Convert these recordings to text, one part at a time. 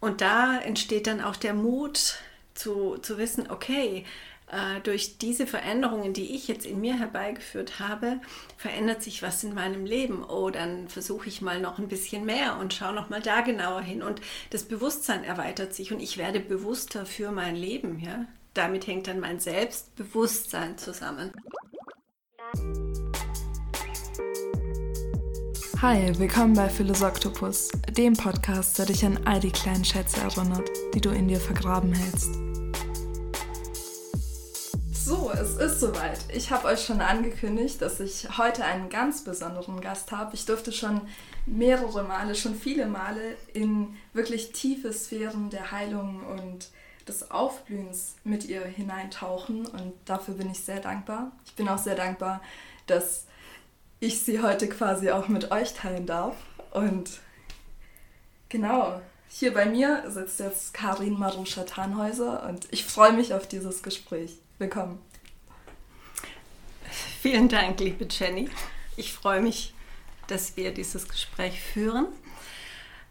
Und da entsteht dann auch der Mut zu, zu wissen, okay, äh, durch diese Veränderungen, die ich jetzt in mir herbeigeführt habe, verändert sich was in meinem Leben. Oh, dann versuche ich mal noch ein bisschen mehr und schaue noch mal da genauer hin. Und das Bewusstsein erweitert sich und ich werde bewusster für mein Leben. Ja? Damit hängt dann mein Selbstbewusstsein zusammen. Hi, willkommen bei Philosoktopus, dem Podcast, der dich an all die kleinen Schätze erinnert, die du in dir vergraben hältst. So, es ist soweit. Ich habe euch schon angekündigt, dass ich heute einen ganz besonderen Gast habe. Ich durfte schon mehrere Male, schon viele Male in wirklich tiefe Sphären der Heilung und des Aufblühens mit ihr hineintauchen und dafür bin ich sehr dankbar. Ich bin auch sehr dankbar, dass ich sie heute quasi auch mit euch teilen darf. Und genau, hier bei mir sitzt jetzt Karin Maruscha Tannhäuser und ich freue mich auf dieses Gespräch. Willkommen. Vielen Dank, liebe Jenny. Ich freue mich, dass wir dieses Gespräch führen.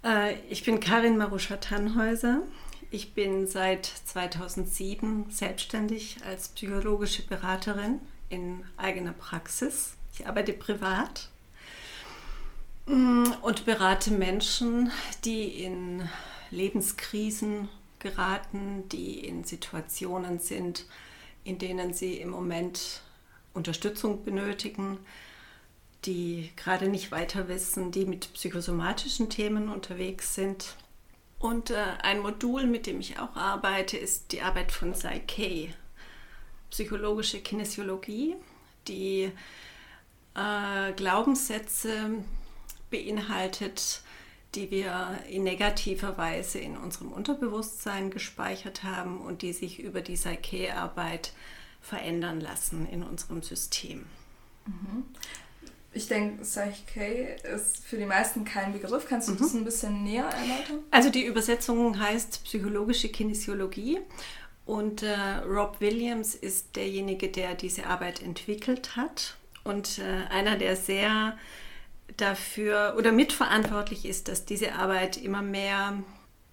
Äh, ich bin Karin Maruscha Tannhäuser. Ich bin seit 2007 selbstständig als psychologische Beraterin in eigener Praxis ich arbeite privat mm, und berate Menschen, die in Lebenskrisen geraten, die in Situationen sind, in denen sie im Moment Unterstützung benötigen, die gerade nicht weiter wissen, die mit psychosomatischen Themen unterwegs sind. Und äh, ein Modul, mit dem ich auch arbeite, ist die Arbeit von Psyche, psychologische Kinesiologie, die äh, Glaubenssätze beinhaltet, die wir in negativer Weise in unserem Unterbewusstsein gespeichert haben und die sich über die Psyche-Arbeit verändern lassen in unserem System. Mhm. Ich denke, Psyche ist für die meisten kein Begriff. Kannst du mhm. das ein bisschen näher erläutern? Also die Übersetzung heißt psychologische Kinesiologie und äh, Rob Williams ist derjenige, der diese Arbeit entwickelt hat und äh, einer, der sehr dafür oder mitverantwortlich ist, dass diese Arbeit immer mehr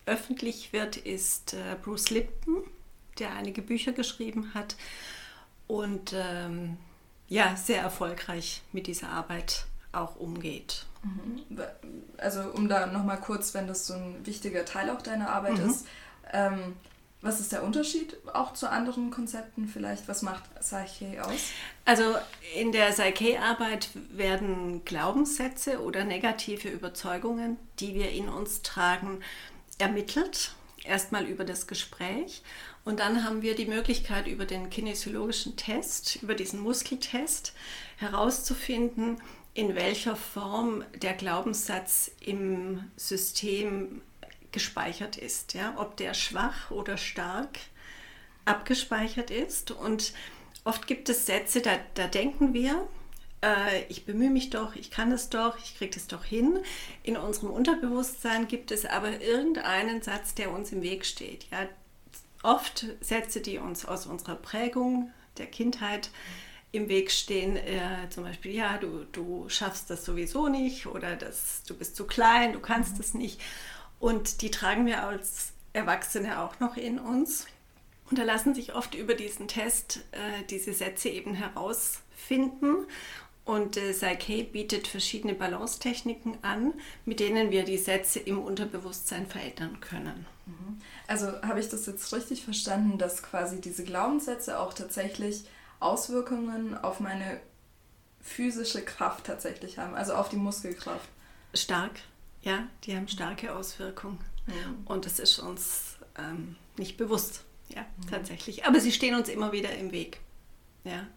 öffentlich wird, ist äh, Bruce Lipton, der einige Bücher geschrieben hat und ähm, ja, sehr erfolgreich mit dieser Arbeit auch umgeht. Mhm. Also um da nochmal kurz, wenn das so ein wichtiger Teil auch deiner Arbeit mhm. ist, ähm, was ist der Unterschied auch zu anderen Konzepten vielleicht? Was macht Psyche aus? Also in der Psyche-Arbeit werden Glaubenssätze oder negative Überzeugungen, die wir in uns tragen, ermittelt. Erstmal über das Gespräch. Und dann haben wir die Möglichkeit, über den kinesiologischen Test, über diesen Muskeltest herauszufinden, in welcher Form der Glaubenssatz im System gespeichert ist, ja, ob der schwach oder stark abgespeichert ist. Und oft gibt es Sätze, da, da denken wir, äh, ich bemühe mich doch, ich kann es doch, ich kriege es doch hin. In unserem Unterbewusstsein gibt es aber irgendeinen Satz, der uns im Weg steht. Ja. Oft Sätze, die uns aus unserer Prägung der Kindheit im Weg stehen, äh, zum Beispiel, ja, du, du schaffst das sowieso nicht oder das, du bist zu klein, du kannst es mhm. nicht. Und die tragen wir als Erwachsene auch noch in uns. Und da lassen sich oft über diesen Test äh, diese Sätze eben herausfinden. Und äh, Psyche bietet verschiedene Balance-Techniken an, mit denen wir die Sätze im Unterbewusstsein verändern können. Mhm. Also habe ich das jetzt richtig verstanden, dass quasi diese Glaubenssätze auch tatsächlich Auswirkungen auf meine physische Kraft tatsächlich haben, also auf die Muskelkraft? Stark, ja, die haben starke Auswirkungen. Mhm. Und das ist uns ähm, nicht bewusst, ja, mhm. tatsächlich. Aber sie stehen uns immer wieder im Weg. Ja.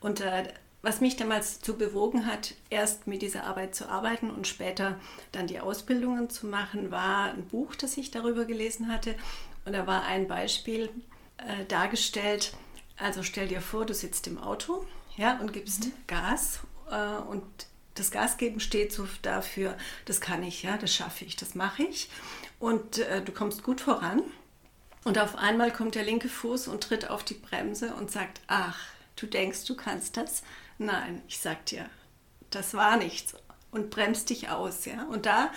Und äh, was mich damals zu bewogen hat, erst mit dieser Arbeit zu arbeiten und später dann die Ausbildungen zu machen, war ein Buch, das ich darüber gelesen hatte. Und da war ein Beispiel äh, dargestellt. Also stell dir vor, du sitzt im Auto ja, und gibst mhm. Gas äh, und das Gasgeben steht so dafür, das kann ich, ja, das schaffe ich, das mache ich. Und äh, du kommst gut voran. Und auf einmal kommt der linke Fuß und tritt auf die Bremse und sagt, ach, du denkst, du kannst das? Nein, ich sag dir, das war nichts. Und bremst dich aus, ja. Und da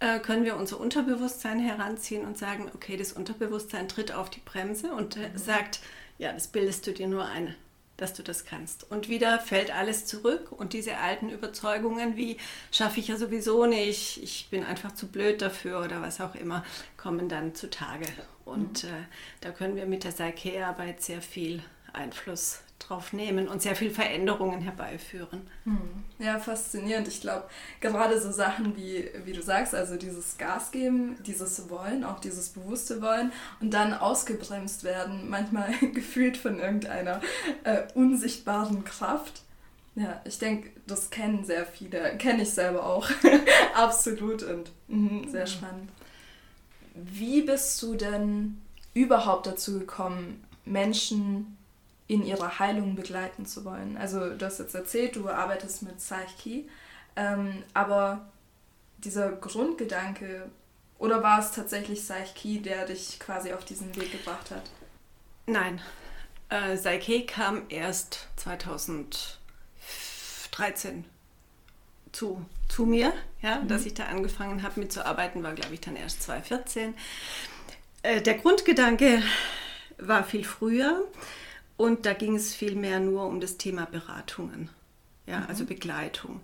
äh, können wir unser Unterbewusstsein heranziehen und sagen, okay, das Unterbewusstsein tritt auf die Bremse und äh, mhm. sagt, ja, das bildest du dir nur ein, dass du das kannst. Und wieder fällt alles zurück und diese alten Überzeugungen wie, schaffe ich ja sowieso nicht, ich bin einfach zu blöd dafür oder was auch immer, kommen dann zutage. Und mhm. äh, da können wir mit der Psyche-Arbeit sehr viel Einfluss drauf nehmen und sehr viel Veränderungen herbeiführen. Hm. Ja, faszinierend. Ich glaube, gerade so Sachen wie, wie du sagst, also dieses Gas geben, dieses Wollen, auch dieses bewusste Wollen und dann ausgebremst werden, manchmal gefühlt von irgendeiner äh, unsichtbaren Kraft. Ja, ich denke, das kennen sehr viele, kenne ich selber auch. Absolut und mh, sehr spannend. Wie bist du denn überhaupt dazu gekommen, Menschen in ihrer Heilung begleiten zu wollen. Also du hast jetzt erzählt, du arbeitest mit Psyche, ähm, aber dieser Grundgedanke, oder war es tatsächlich Psyche, der dich quasi auf diesen Weg gebracht hat? Nein, äh, Psyche kam erst 2013 zu, zu mir, ja, mhm. dass ich da angefangen habe mitzuarbeiten, war glaube ich dann erst 2014. Äh, der Grundgedanke war viel früher. Und da ging es vielmehr nur um das Thema Beratungen, ja, mhm. also Begleitung.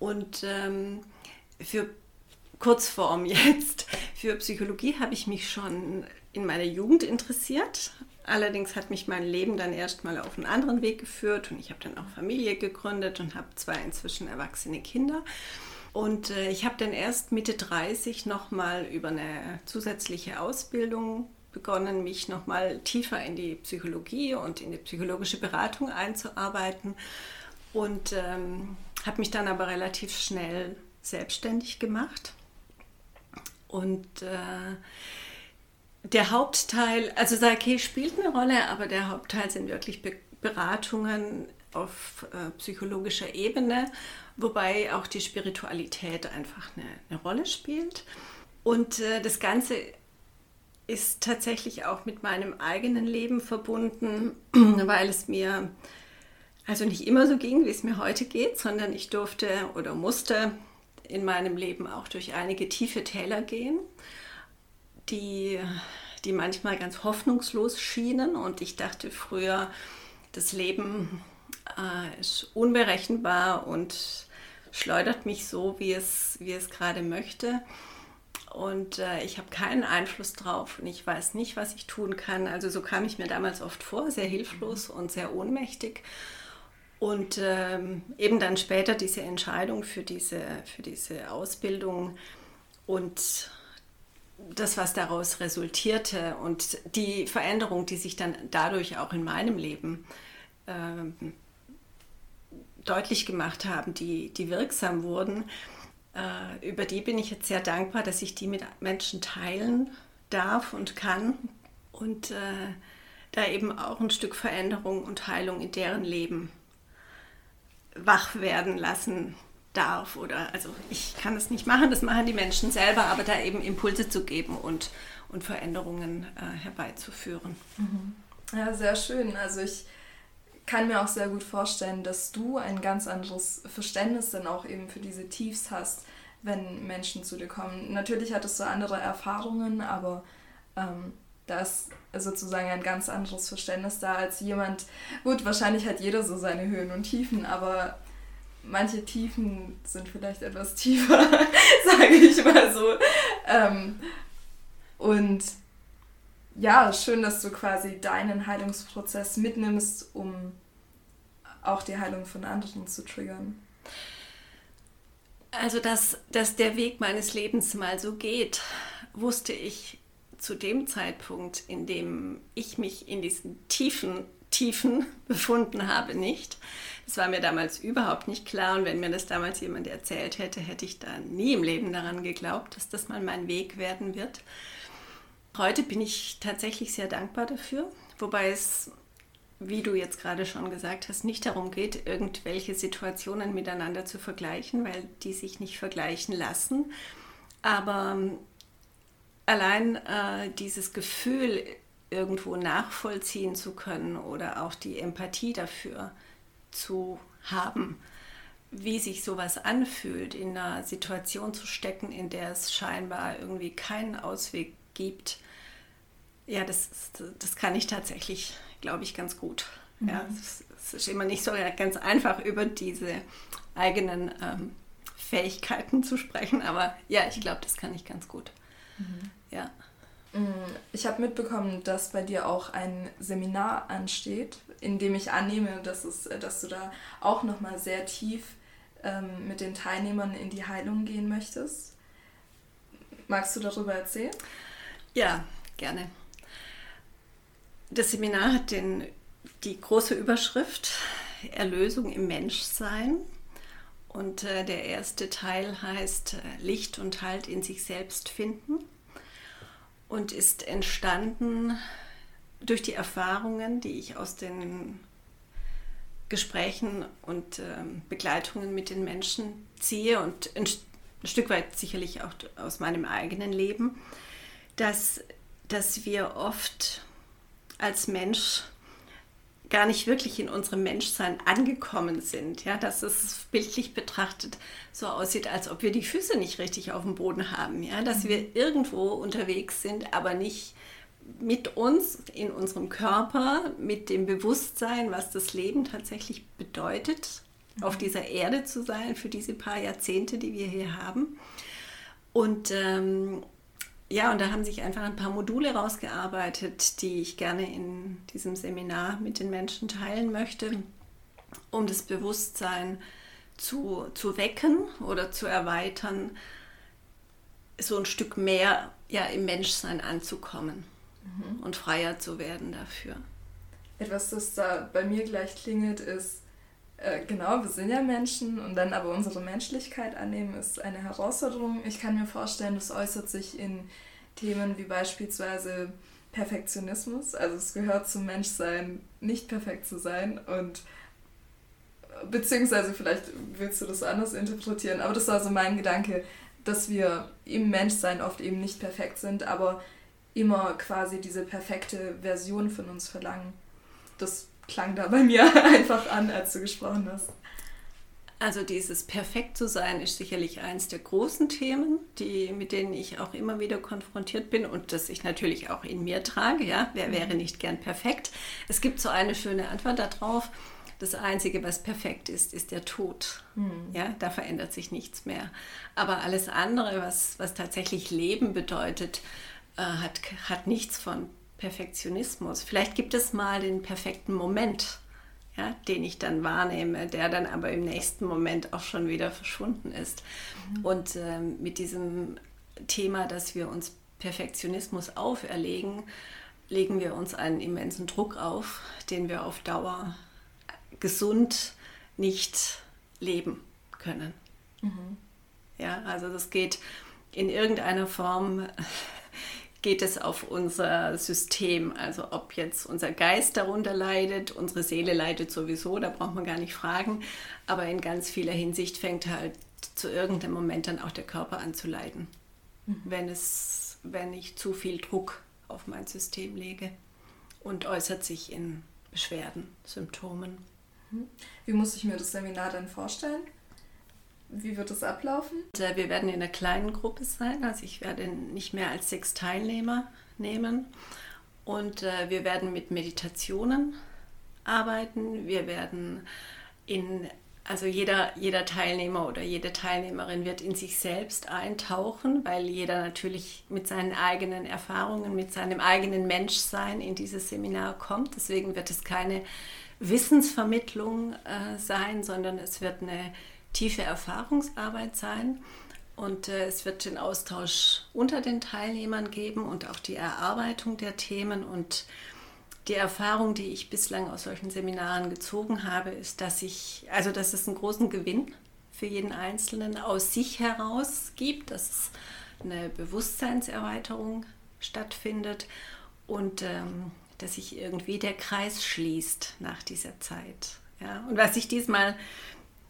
Und ähm, für Kurzform jetzt, für Psychologie habe ich mich schon in meiner Jugend interessiert. Allerdings hat mich mein Leben dann erstmal auf einen anderen Weg geführt und ich habe dann auch Familie gegründet und habe zwei inzwischen erwachsene Kinder. Und äh, ich habe dann erst Mitte 30 nochmal über eine zusätzliche Ausbildung begonnen, mich nochmal tiefer in die Psychologie und in die psychologische Beratung einzuarbeiten und ähm, habe mich dann aber relativ schnell selbstständig gemacht. Und äh, der Hauptteil, also Psyche spielt eine Rolle, aber der Hauptteil sind wirklich Be Beratungen auf äh, psychologischer Ebene, wobei auch die Spiritualität einfach eine, eine Rolle spielt. Und äh, das Ganze ist tatsächlich auch mit meinem eigenen Leben verbunden, weil es mir also nicht immer so ging, wie es mir heute geht, sondern ich durfte oder musste in meinem Leben auch durch einige tiefe Täler gehen, die, die manchmal ganz hoffnungslos schienen. Und ich dachte früher, das Leben äh, ist unberechenbar und schleudert mich so, wie es, wie es gerade möchte und äh, ich habe keinen Einfluss drauf und ich weiß nicht, was ich tun kann. Also so kam ich mir damals oft vor, sehr hilflos mhm. und sehr ohnmächtig. Und ähm, eben dann später diese Entscheidung für diese, für diese Ausbildung und das, was daraus resultierte und die Veränderung, die sich dann dadurch auch in meinem Leben ähm, deutlich gemacht haben, die, die wirksam wurden, äh, über die bin ich jetzt sehr dankbar, dass ich die mit Menschen teilen darf und kann und äh, da eben auch ein Stück Veränderung und Heilung in deren Leben wach werden lassen darf oder also ich kann es nicht machen, das machen die Menschen selber, aber da eben Impulse zu geben und, und Veränderungen äh, herbeizuführen. Mhm. Ja, sehr schön. Also ich kann mir auch sehr gut vorstellen, dass du ein ganz anderes Verständnis dann auch eben für diese Tiefs hast, wenn Menschen zu dir kommen. Natürlich hattest du andere Erfahrungen, aber ähm, da ist sozusagen ein ganz anderes Verständnis da als jemand. Gut, wahrscheinlich hat jeder so seine Höhen und Tiefen, aber manche Tiefen sind vielleicht etwas tiefer, sage ich mal so. Ähm, und ja, schön, dass du quasi deinen Heilungsprozess mitnimmst, um auch die Heilung von anderen zu triggern. Also, dass, dass der Weg meines Lebens mal so geht, wusste ich zu dem Zeitpunkt, in dem ich mich in diesen tiefen Tiefen befunden habe, nicht. Das war mir damals überhaupt nicht klar und wenn mir das damals jemand erzählt hätte, hätte ich da nie im Leben daran geglaubt, dass das mal mein Weg werden wird. Heute bin ich tatsächlich sehr dankbar dafür, wobei es, wie du jetzt gerade schon gesagt hast, nicht darum geht, irgendwelche Situationen miteinander zu vergleichen, weil die sich nicht vergleichen lassen. Aber ähm, allein äh, dieses Gefühl, irgendwo nachvollziehen zu können oder auch die Empathie dafür zu haben, wie sich sowas anfühlt, in einer Situation zu stecken, in der es scheinbar irgendwie keinen Ausweg gibt, ja, das, das kann ich tatsächlich, glaube ich, ganz gut. Mhm. Ja, es, es, ist immer nicht so ganz einfach, über diese eigenen ähm, Fähigkeiten zu sprechen, aber ja, ich glaube, das kann ich ganz gut. Mhm. Ja. Mm, ich habe mitbekommen, dass bei dir auch ein Seminar ansteht, in dem ich annehme, dass, es, dass du da auch nochmal sehr tief ähm, mit den Teilnehmern in die Heilung gehen möchtest. Magst du darüber erzählen? Ja, gerne. Das Seminar hat den, die große Überschrift Erlösung im Menschsein. Und äh, der erste Teil heißt äh, Licht und Halt in sich selbst finden und ist entstanden durch die Erfahrungen, die ich aus den Gesprächen und äh, Begleitungen mit den Menschen ziehe und ein, ein, Stück weit sicherlich auch aus meinem eigenen Leben, dass, dass wir oft als Mensch gar nicht wirklich in unserem Menschsein angekommen sind. Ja, dass es bildlich betrachtet so aussieht, als ob wir die Füße nicht richtig auf dem Boden haben. Ja, dass mhm. wir irgendwo unterwegs sind, aber nicht mit uns, in unserem Körper, mit dem Bewusstsein, was das Leben tatsächlich bedeutet, mhm. auf dieser Erde zu sein für diese paar Jahrzehnte, die wir hier haben. Und ähm, ja, und da haben sich einfach ein paar Module rausgearbeitet, die ich gerne in diesem Seminar mit den Menschen teilen möchte, um das Bewusstsein zu, zu wecken oder zu erweitern, so ein Stück mehr ja, im Menschsein anzukommen mhm. und freier zu werden dafür. Etwas, das da bei mir gleich klingelt, ist, äh, genau, wir sind ja Menschen und dann aber unsere Menschlichkeit annehmen, ist eine Herausforderung. Ich kann mir vorstellen, das äußert sich in Themen wie beispielsweise Perfektionismus. Also es gehört zum Menschsein, nicht perfekt zu sein und beziehungsweise vielleicht willst du das anders interpretieren, aber das war so mein Gedanke, dass wir im Menschsein oft eben nicht perfekt sind, aber immer quasi diese perfekte Version von uns verlangen. Das klang da bei mir einfach an, als du gesprochen hast. Also dieses perfekt zu sein ist sicherlich eines der großen Themen, die, mit denen ich auch immer wieder konfrontiert bin und das ich natürlich auch in mir trage. Ja, wer mhm. wäre nicht gern perfekt? Es gibt so eine schöne Antwort darauf. Das Einzige, was perfekt ist, ist der Tod. Mhm. Ja, da verändert sich nichts mehr. Aber alles andere, was, was tatsächlich Leben bedeutet, äh, hat, hat nichts von Perfektionismus. Vielleicht gibt es mal den perfekten Moment, ja, den ich dann wahrnehme, der dann aber im nächsten Moment auch schon wieder verschwunden ist. Mhm. Und äh, mit diesem Thema, dass wir uns Perfektionismus auferlegen, legen wir uns einen immensen Druck auf, den wir auf Dauer gesund nicht leben können. Mhm. Ja, also das geht in irgendeiner Form geht es auf unser System. Also ob jetzt unser Geist darunter leidet, unsere Seele leidet sowieso, da braucht man gar nicht fragen. Aber in ganz vieler Hinsicht fängt halt zu irgendeinem Moment dann auch der Körper an zu leiden, mhm. wenn, es, wenn ich zu viel Druck auf mein System lege und äußert sich in Beschwerden, Symptomen. Mhm. Wie muss ich mir das Seminar dann vorstellen? Wie wird es ablaufen? Äh, wir werden in einer kleinen Gruppe sein. Also ich werde nicht mehr als sechs Teilnehmer nehmen. Und äh, wir werden mit Meditationen arbeiten. Wir werden in, also jeder, jeder Teilnehmer oder jede Teilnehmerin wird in sich selbst eintauchen, weil jeder natürlich mit seinen eigenen Erfahrungen, mit seinem eigenen Menschsein in dieses Seminar kommt. Deswegen wird es keine Wissensvermittlung äh, sein, sondern es wird eine tiefe Erfahrungsarbeit sein. Und äh, es wird den Austausch unter den Teilnehmern geben und auch die Erarbeitung der Themen. Und die Erfahrung, die ich bislang aus solchen Seminaren gezogen habe, ist, dass ich, also dass es einen großen Gewinn für jeden Einzelnen aus sich heraus gibt, dass es eine Bewusstseinserweiterung stattfindet und ähm, dass sich irgendwie der Kreis schließt nach dieser Zeit. Ja? Und was ich diesmal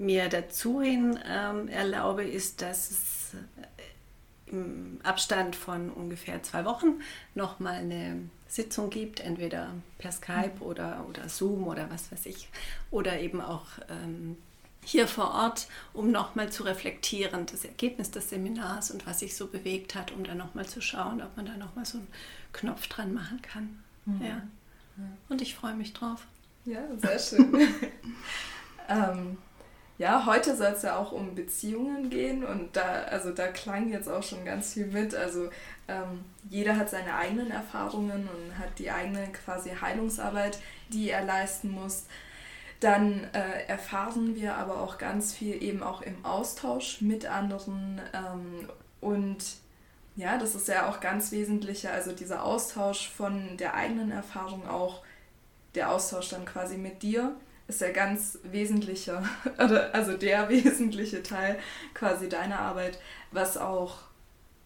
mir dazuhin ähm, erlaube, ist, dass es äh, im Abstand von ungefähr zwei Wochen nochmal eine Sitzung gibt, entweder per Skype mhm. oder, oder Zoom oder was weiß ich, oder eben auch ähm, hier vor Ort, um nochmal zu reflektieren, das Ergebnis des Seminars und was sich so bewegt hat, um dann nochmal zu schauen, ob man da nochmal so einen Knopf dran machen kann. Mhm. Ja. Und ich freue mich drauf. Ja, sehr schön. ähm, ja, heute soll es ja auch um Beziehungen gehen und da, also da klang jetzt auch schon ganz viel mit. Also ähm, jeder hat seine eigenen Erfahrungen und hat die eigene quasi Heilungsarbeit, die er leisten muss. Dann äh, erfahren wir aber auch ganz viel eben auch im Austausch mit anderen ähm, und ja, das ist ja auch ganz wesentlicher, also dieser Austausch von der eigenen Erfahrung auch, der Austausch dann quasi mit dir ist ja ganz wesentlicher, also der wesentliche Teil quasi deiner Arbeit, was auch,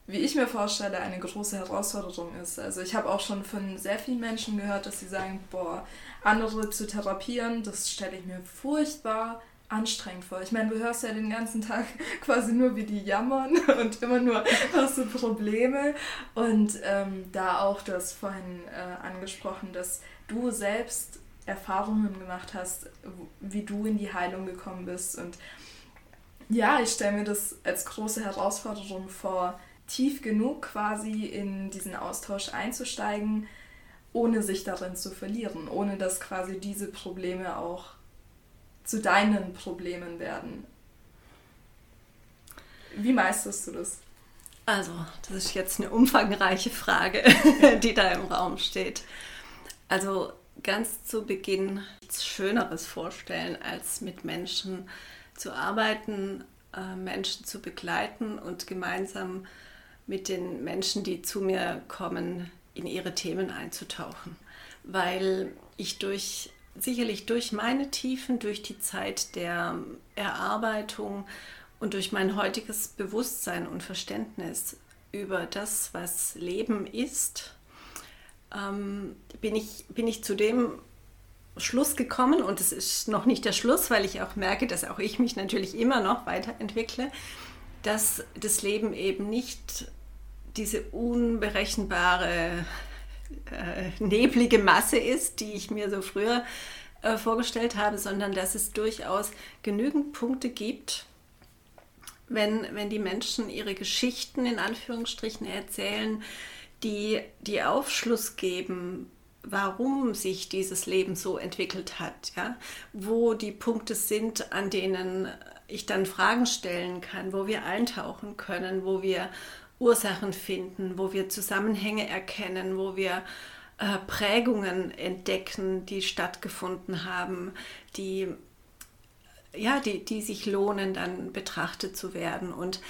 wie ich mir vorstelle, eine große Herausforderung ist. Also ich habe auch schon von sehr vielen Menschen gehört, dass sie sagen, boah, andere zu therapieren, das stelle ich mir furchtbar anstrengend vor. Ich meine, du hörst ja den ganzen Tag quasi nur, wie die jammern und immer nur hast du Probleme. Und ähm, da auch das vorhin äh, angesprochen, dass du selbst Erfahrungen gemacht hast, wie du in die Heilung gekommen bist. Und ja, ich stelle mir das als große Herausforderung vor, tief genug quasi in diesen Austausch einzusteigen, ohne sich darin zu verlieren, ohne dass quasi diese Probleme auch zu deinen Problemen werden. Wie meisterst du das? Also, das ist jetzt eine umfangreiche Frage, die da im Raum steht. Also, ganz zu Beginn nichts Schöneres vorstellen, als mit Menschen zu arbeiten, äh, Menschen zu begleiten und gemeinsam mit den Menschen, die zu mir kommen, in ihre Themen einzutauchen. Weil ich durch, sicherlich durch meine Tiefen, durch die Zeit der Erarbeitung und durch mein heutiges Bewusstsein und Verständnis über das, was Leben ist, ähm, bin, ich, bin ich zu dem Schluss gekommen und es ist noch nicht der Schluss, weil ich auch merke, dass auch ich mich natürlich immer noch weiterentwickle, dass das Leben eben nicht diese unberechenbare, äh, neblige Masse ist, die ich mir so früher äh, vorgestellt habe, sondern dass es durchaus genügend Punkte gibt, wenn, wenn die Menschen ihre Geschichten in Anführungsstrichen erzählen, die, die Aufschluss geben, warum sich dieses Leben so entwickelt hat, ja? wo die Punkte sind, an denen ich dann Fragen stellen kann, wo wir eintauchen können, wo wir Ursachen finden, wo wir Zusammenhänge erkennen, wo wir äh, Prägungen entdecken, die stattgefunden haben, die, ja, die, die sich lohnen, dann betrachtet zu werden. Und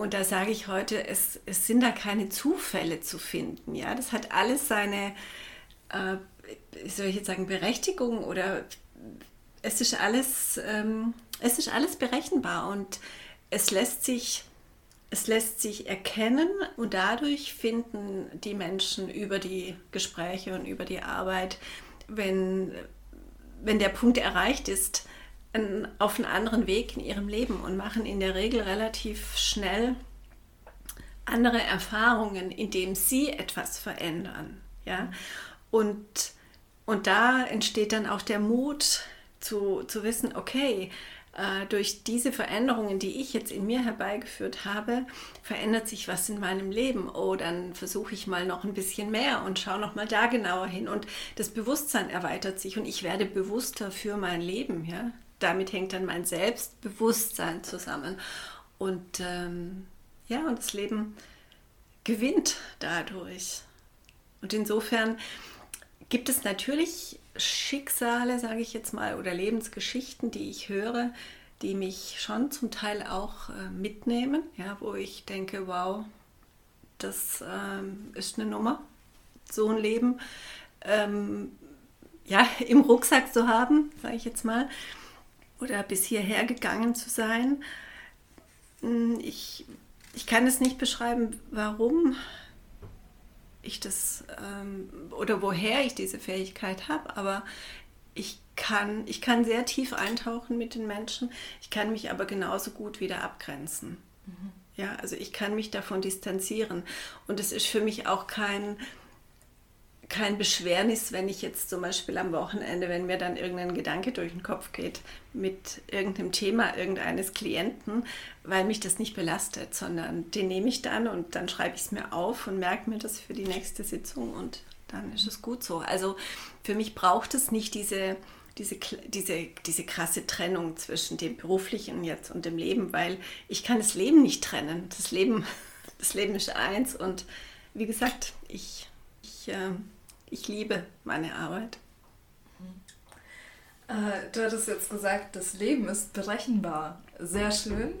und da sage ich heute, es, es sind da keine Zufälle zu finden. Ja? Das hat alles seine, äh, soll ich jetzt sagen, Berechtigung oder es ist alles, ähm, es ist alles berechenbar und es lässt sich es lässt sich erkennen und dadurch finden die Menschen über die Gespräche und über die Arbeit, wenn, wenn der Punkt erreicht ist, auf einen anderen Weg in ihrem Leben und machen in der Regel relativ schnell andere Erfahrungen, indem sie etwas verändern. Ja? Und, und da entsteht dann auch der Mut zu, zu wissen, okay, äh, durch diese Veränderungen, die ich jetzt in mir herbeigeführt habe, verändert sich was in meinem Leben. Oh, dann versuche ich mal noch ein bisschen mehr und schaue noch mal da genauer hin. Und das Bewusstsein erweitert sich und ich werde bewusster für mein Leben. Ja? Damit hängt dann mein Selbstbewusstsein zusammen. Und ähm, ja, und das Leben gewinnt dadurch. Und insofern gibt es natürlich Schicksale, sage ich jetzt mal, oder Lebensgeschichten, die ich höre, die mich schon zum Teil auch äh, mitnehmen, ja, wo ich denke, wow, das ähm, ist eine Nummer, so ein Leben ähm, ja, im Rucksack zu haben, sage ich jetzt mal oder bis hierher gegangen zu sein. Hm, ich, ich kann es nicht beschreiben, warum ich das ähm, oder woher ich diese Fähigkeit habe, aber ich kann, ich kann sehr tief eintauchen mit den Menschen, ich kann mich aber genauso gut wieder abgrenzen. Mhm. Ja, also ich kann mich davon distanzieren und es ist für mich auch kein, kein Beschwernis, wenn ich jetzt zum Beispiel am Wochenende, wenn mir dann irgendein Gedanke durch den Kopf geht mit irgendeinem Thema irgendeines Klienten, weil mich das nicht belastet, sondern den nehme ich dann und dann schreibe ich es mir auf und merke mir das für die nächste Sitzung und dann ist es gut so. Also für mich braucht es nicht diese, diese, diese, diese krasse Trennung zwischen dem beruflichen jetzt und dem Leben, weil ich kann das Leben nicht trennen. Das Leben, das Leben ist eins und wie gesagt, ich, ich, äh, ich liebe meine Arbeit. Äh, du hattest jetzt gesagt, das Leben ist berechenbar. Sehr schön,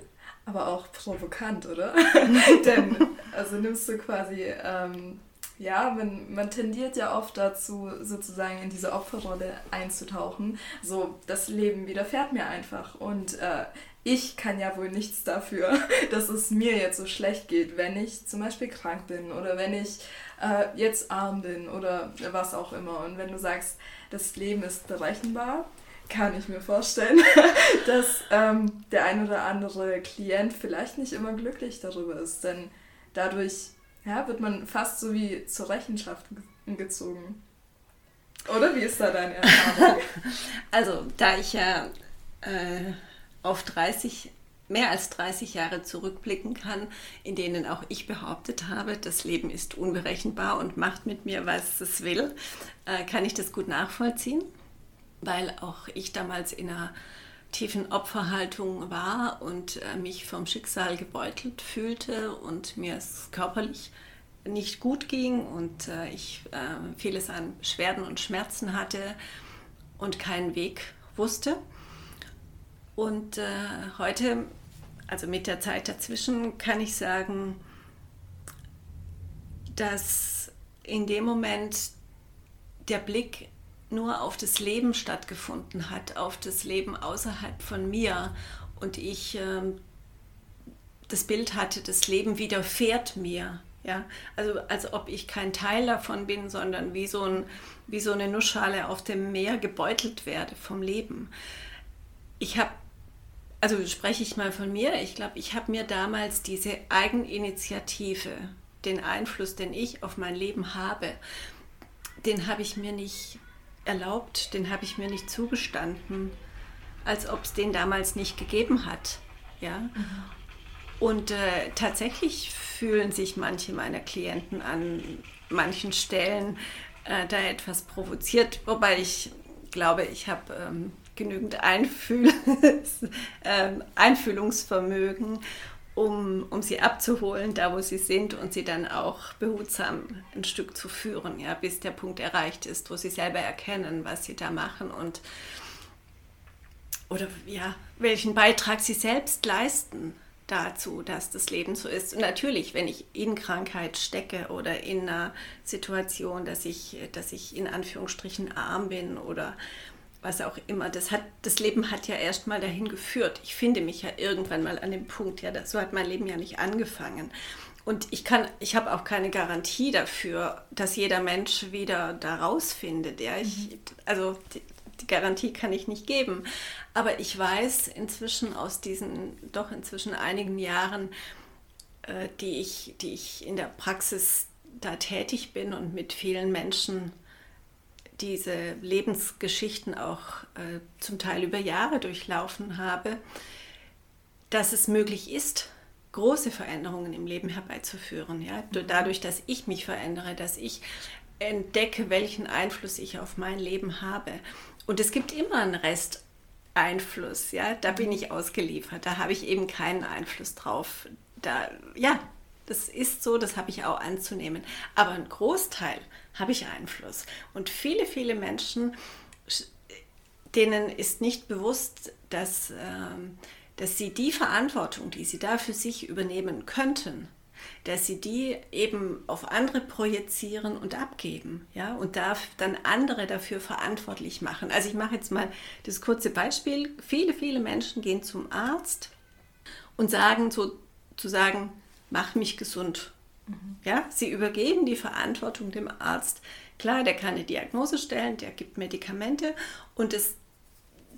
aber auch provokant, oder? Denn, also nimmst du quasi ähm, ja, man, man tendiert ja oft dazu, sozusagen in diese Opferrolle einzutauchen. So, das Leben widerfährt mir einfach. Und äh, ich kann ja wohl nichts dafür, dass es mir jetzt so schlecht geht, wenn ich zum Beispiel krank bin oder wenn ich äh, jetzt arm bin oder was auch immer. Und wenn du sagst, das Leben ist berechenbar, kann ich mir vorstellen, dass ähm, der ein oder andere Klient vielleicht nicht immer glücklich darüber ist. Denn dadurch ja, wird man fast so wie zur Rechenschaft gezogen. Oder wie ist da deine Erfahrung? also, da ich ja äh, auf 30, mehr als 30 Jahre zurückblicken kann, in denen auch ich behauptet habe, das Leben ist unberechenbar und macht mit mir, was es will, äh, kann ich das gut nachvollziehen, weil auch ich damals in einer tiefen Opferhaltung war und äh, mich vom Schicksal gebeutelt fühlte und mir es körperlich nicht gut ging und äh, ich vieles an Beschwerden und Schmerzen hatte und keinen Weg wusste. Und äh, heute, also mit der Zeit dazwischen, kann ich sagen, dass in dem Moment der Blick nur auf das Leben stattgefunden hat, auf das Leben außerhalb von mir und ich äh, das Bild hatte, das Leben widerfährt mir. Ja, also als ob ich kein Teil davon bin, sondern wie so, ein, wie so eine Nussschale auf dem Meer gebeutelt werde vom Leben. Ich habe, also spreche ich mal von mir, ich glaube, ich habe mir damals diese Eigeninitiative, den Einfluss, den ich auf mein Leben habe, den habe ich mir nicht erlaubt, den habe ich mir nicht zugestanden, als ob es den damals nicht gegeben hat. Ja? Mhm. Und äh, tatsächlich fühlen sich manche meiner Klienten an manchen Stellen äh, da etwas provoziert, wobei ich glaube, ich habe ähm, genügend Einfühl ähm, Einfühlungsvermögen, um, um sie abzuholen, da wo sie sind und sie dann auch behutsam ein Stück zu führen, ja, bis der Punkt erreicht ist, wo sie selber erkennen, was sie da machen und oder ja, welchen Beitrag sie selbst leisten dazu, dass das Leben so ist. Und natürlich, wenn ich in Krankheit stecke oder in einer Situation, dass ich, dass ich in Anführungsstrichen arm bin oder was auch immer. Das, hat, das Leben hat ja erst mal dahin geführt. Ich finde mich ja irgendwann mal an dem Punkt, ja, das, so hat mein Leben ja nicht angefangen. Und ich kann, ich habe auch keine Garantie dafür, dass jeder Mensch wieder da rausfindet. Ja? Ich, also die, die Garantie kann ich nicht geben. Aber ich weiß inzwischen aus diesen doch inzwischen einigen Jahren, äh, die, ich, die ich in der Praxis da tätig bin und mit vielen Menschen diese Lebensgeschichten auch äh, zum Teil über Jahre durchlaufen habe, dass es möglich ist, große Veränderungen im Leben herbeizuführen. Ja? Mhm. Dadurch, dass ich mich verändere, dass ich entdecke, welchen Einfluss ich auf mein Leben habe. Und es gibt immer einen Resteinfluss, ja, da bin ich ausgeliefert, da habe ich eben keinen Einfluss drauf. Da, ja, das ist so, das habe ich auch anzunehmen. Aber ein Großteil habe ich Einfluss. Und viele, viele Menschen, denen ist nicht bewusst, dass, ähm, dass sie die Verantwortung, die sie da für sich übernehmen könnten, dass sie die eben auf andere projizieren und abgeben, ja, und darf dann andere dafür verantwortlich machen. Also ich mache jetzt mal das kurze Beispiel. Viele, viele Menschen gehen zum Arzt und sagen sozusagen, mach mich gesund. Mhm. Ja, sie übergeben die Verantwortung dem Arzt. Klar, der kann eine Diagnose stellen, der gibt Medikamente und es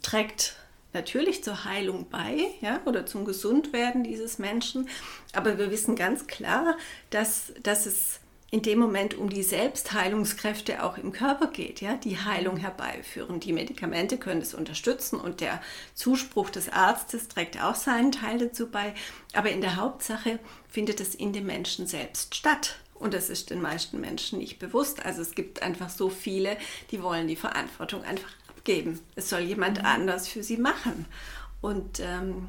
trägt natürlich zur Heilung bei ja, oder zum Gesundwerden dieses Menschen. Aber wir wissen ganz klar, dass, dass es in dem Moment um die Selbstheilungskräfte auch im Körper geht, ja, die Heilung herbeiführen. Die Medikamente können es unterstützen und der Zuspruch des Arztes trägt auch seinen Teil dazu bei. Aber in der Hauptsache findet es in dem Menschen selbst statt. Und das ist den meisten Menschen nicht bewusst. Also es gibt einfach so viele, die wollen die Verantwortung einfach abgeben. Es soll jemand mhm. anders für sie machen. Und ähm,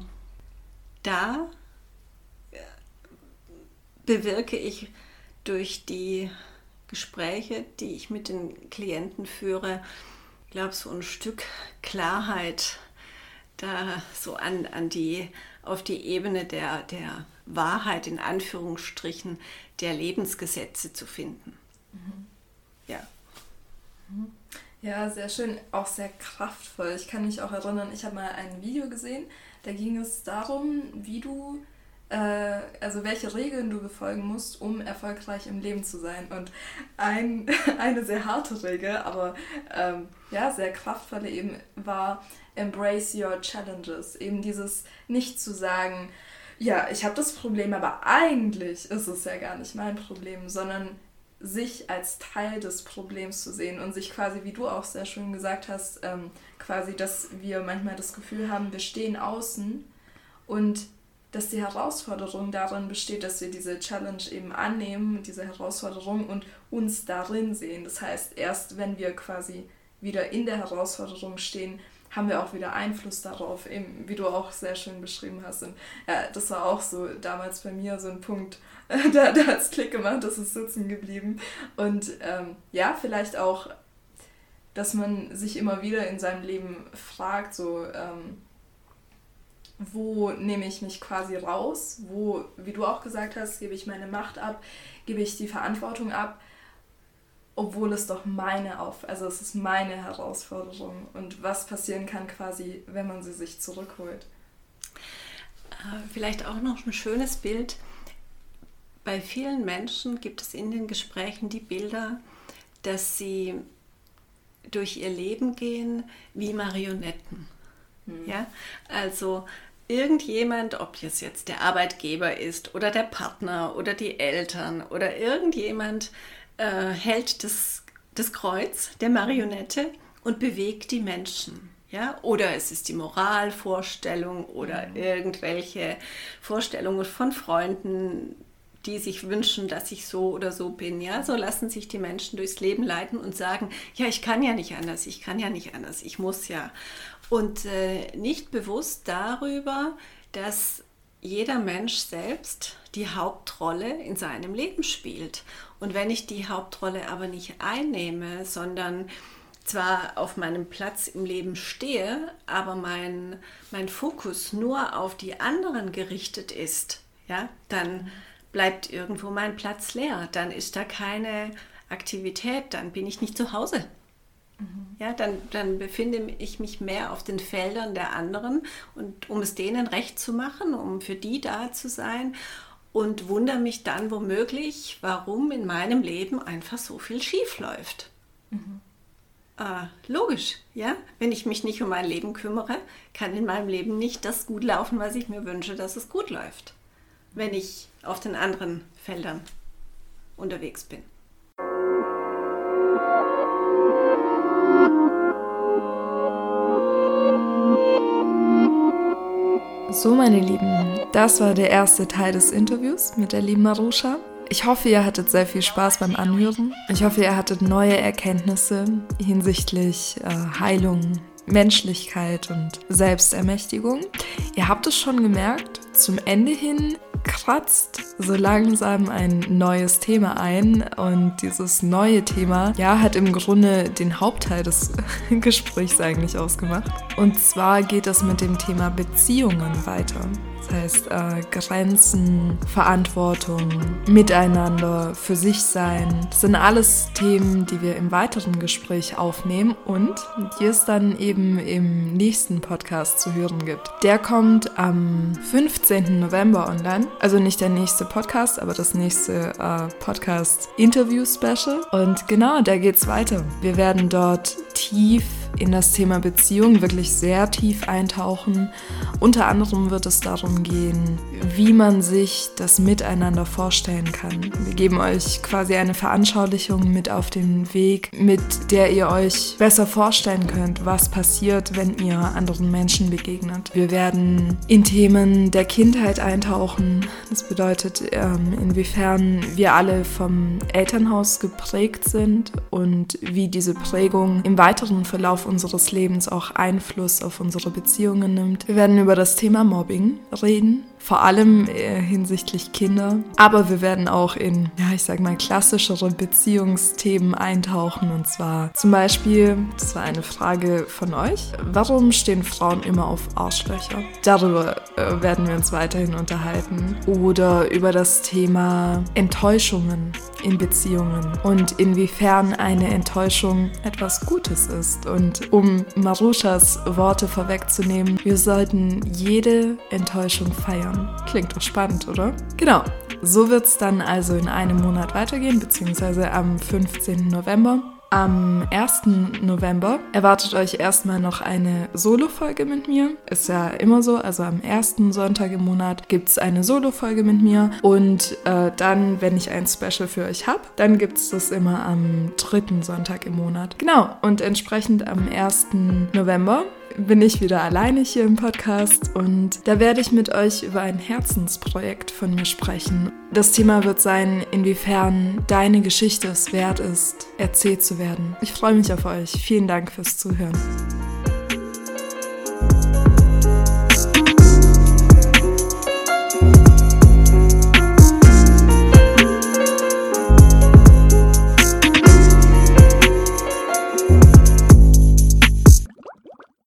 da äh, bewirke ich durch die Gespräche, die ich mit den Klienten führe, glaube so ein Stück Klarheit da so an, an die, auf die Ebene der, der Wahrheit in Anführungsstrichen der Lebensgesetze zu finden. Mhm. Ja. Mhm. Ja, sehr schön, auch sehr kraftvoll. Ich kann mich auch erinnern, ich habe mal ein Video gesehen, da ging es darum, wie du also welche Regeln du befolgen musst, um erfolgreich im Leben zu sein. Und ein, eine sehr harte Regel, aber ähm, ja, sehr kraftvolle eben war Embrace Your Challenges. Eben dieses nicht zu sagen, ja, ich habe das Problem, aber eigentlich ist es ja gar nicht mein Problem, sondern sich als Teil des Problems zu sehen und sich quasi, wie du auch sehr schön gesagt hast, ähm, quasi, dass wir manchmal das Gefühl haben, wir stehen außen und dass die Herausforderung darin besteht, dass wir diese Challenge eben annehmen, diese Herausforderung und uns darin sehen. Das heißt, erst wenn wir quasi wieder in der Herausforderung stehen, haben wir auch wieder Einfluss darauf, eben wie du auch sehr schön beschrieben hast. Und ja, das war auch so damals bei mir so ein Punkt, da, da hat es Klick gemacht, das ist sitzen geblieben. Und ähm, ja, vielleicht auch, dass man sich immer wieder in seinem Leben fragt, so, ähm, wo nehme ich mich quasi raus, wo, wie du auch gesagt hast, gebe ich meine Macht ab, gebe ich die Verantwortung ab, obwohl es doch meine auf, also es ist meine Herausforderung und was passieren kann quasi, wenn man sie sich zurückholt. Äh, vielleicht auch noch ein schönes Bild. Bei vielen Menschen gibt es in den Gesprächen die Bilder, dass sie durch ihr Leben gehen wie Marionetten. Hm. Ja, also irgendjemand, ob es jetzt der Arbeitgeber ist oder der Partner oder die Eltern oder irgendjemand äh, hält das, das Kreuz der Marionette und bewegt die Menschen. Ja? Oder es ist die Moralvorstellung oder mhm. irgendwelche Vorstellungen von Freunden, die sich wünschen, dass ich so oder so bin. Ja, so lassen sich die Menschen durchs Leben leiten und sagen, ja, ich kann ja nicht anders, ich kann ja nicht anders, ich muss ja. Und äh, nicht bewusst darüber, dass jeder Mensch selbst die Hauptrolle in seinem Leben spielt. Und wenn ich die Hauptrolle aber nicht einnehme, sondern zwar auf meinem Platz im Leben stehe, aber mein, mein Fokus nur auf die anderen gerichtet ist, ja, dann bleibt irgendwo mein Platz leer, dann ist da keine Aktivität, dann bin ich nicht zu Hause. Mhm. Ja, dann, dann befinde ich mich mehr auf den Feldern der anderen und um es denen recht zu machen, um für die da zu sein und wundere mich dann womöglich, warum in meinem Leben einfach so viel schief läuft. Mhm. Äh, logisch, ja. Wenn ich mich nicht um mein Leben kümmere, kann in meinem Leben nicht das gut laufen, was ich mir wünsche, dass es gut läuft wenn ich auf den anderen Feldern unterwegs bin. So, meine Lieben, das war der erste Teil des Interviews mit der lieben Marusha. Ich hoffe, ihr hattet sehr viel Spaß beim Anhören. Ich hoffe, ihr hattet neue Erkenntnisse hinsichtlich äh, Heilung, Menschlichkeit und Selbstermächtigung. Ihr habt es schon gemerkt, zum Ende hin kratzt so langsam ein neues Thema ein und dieses neue Thema, ja, hat im Grunde den Hauptteil des Gesprächs eigentlich ausgemacht. Und zwar geht es mit dem Thema Beziehungen weiter. Das heißt, äh, Grenzen, Verantwortung, Miteinander, für sich sein. Das sind alles Themen, die wir im weiteren Gespräch aufnehmen und die es dann eben im nächsten Podcast zu hören gibt. Der kommt am 15. November online. Also nicht der nächste Podcast, aber das nächste äh, Podcast-Interview-Special. Und genau, da geht's weiter. Wir werden dort tief in das Thema Beziehung wirklich sehr tief eintauchen. Unter anderem wird es darum gehen, wie man sich das Miteinander vorstellen kann. Wir geben euch quasi eine Veranschaulichung mit auf den Weg, mit der ihr euch besser vorstellen könnt, was passiert, wenn ihr anderen Menschen begegnet. Wir werden in Themen der Kindheit eintauchen. Das bedeutet, ähm, inwiefern wir alle vom Elternhaus geprägt sind und wie diese Prägung im weiteren Verlauf unseres Lebens auch Einfluss auf unsere Beziehungen nimmt. Wir werden über das Thema Mobbing reden vor allem äh, hinsichtlich Kinder. Aber wir werden auch in, ja, ich sag mal, klassischere Beziehungsthemen eintauchen. Und zwar zum Beispiel, das war eine Frage von euch, warum stehen Frauen immer auf Arschlöcher? Darüber äh, werden wir uns weiterhin unterhalten. Oder über das Thema Enttäuschungen in Beziehungen und inwiefern eine Enttäuschung etwas Gutes ist. Und um Marushas Worte vorwegzunehmen, wir sollten jede Enttäuschung feiern. Klingt doch spannend, oder? Genau. So wird es dann also in einem Monat weitergehen, beziehungsweise am 15. November. Am 1. November erwartet euch erstmal noch eine Solo-Folge mit mir. Ist ja immer so, also am ersten Sonntag im Monat gibt es eine Solo-Folge mit mir. Und äh, dann, wenn ich ein Special für euch habe, dann gibt es das immer am dritten Sonntag im Monat. Genau, und entsprechend am 1. November bin ich wieder alleine hier im Podcast und da werde ich mit euch über ein Herzensprojekt von mir sprechen. Das Thema wird sein, inwiefern deine Geschichte es wert ist, erzählt zu werden. Ich freue mich auf euch. Vielen Dank fürs Zuhören.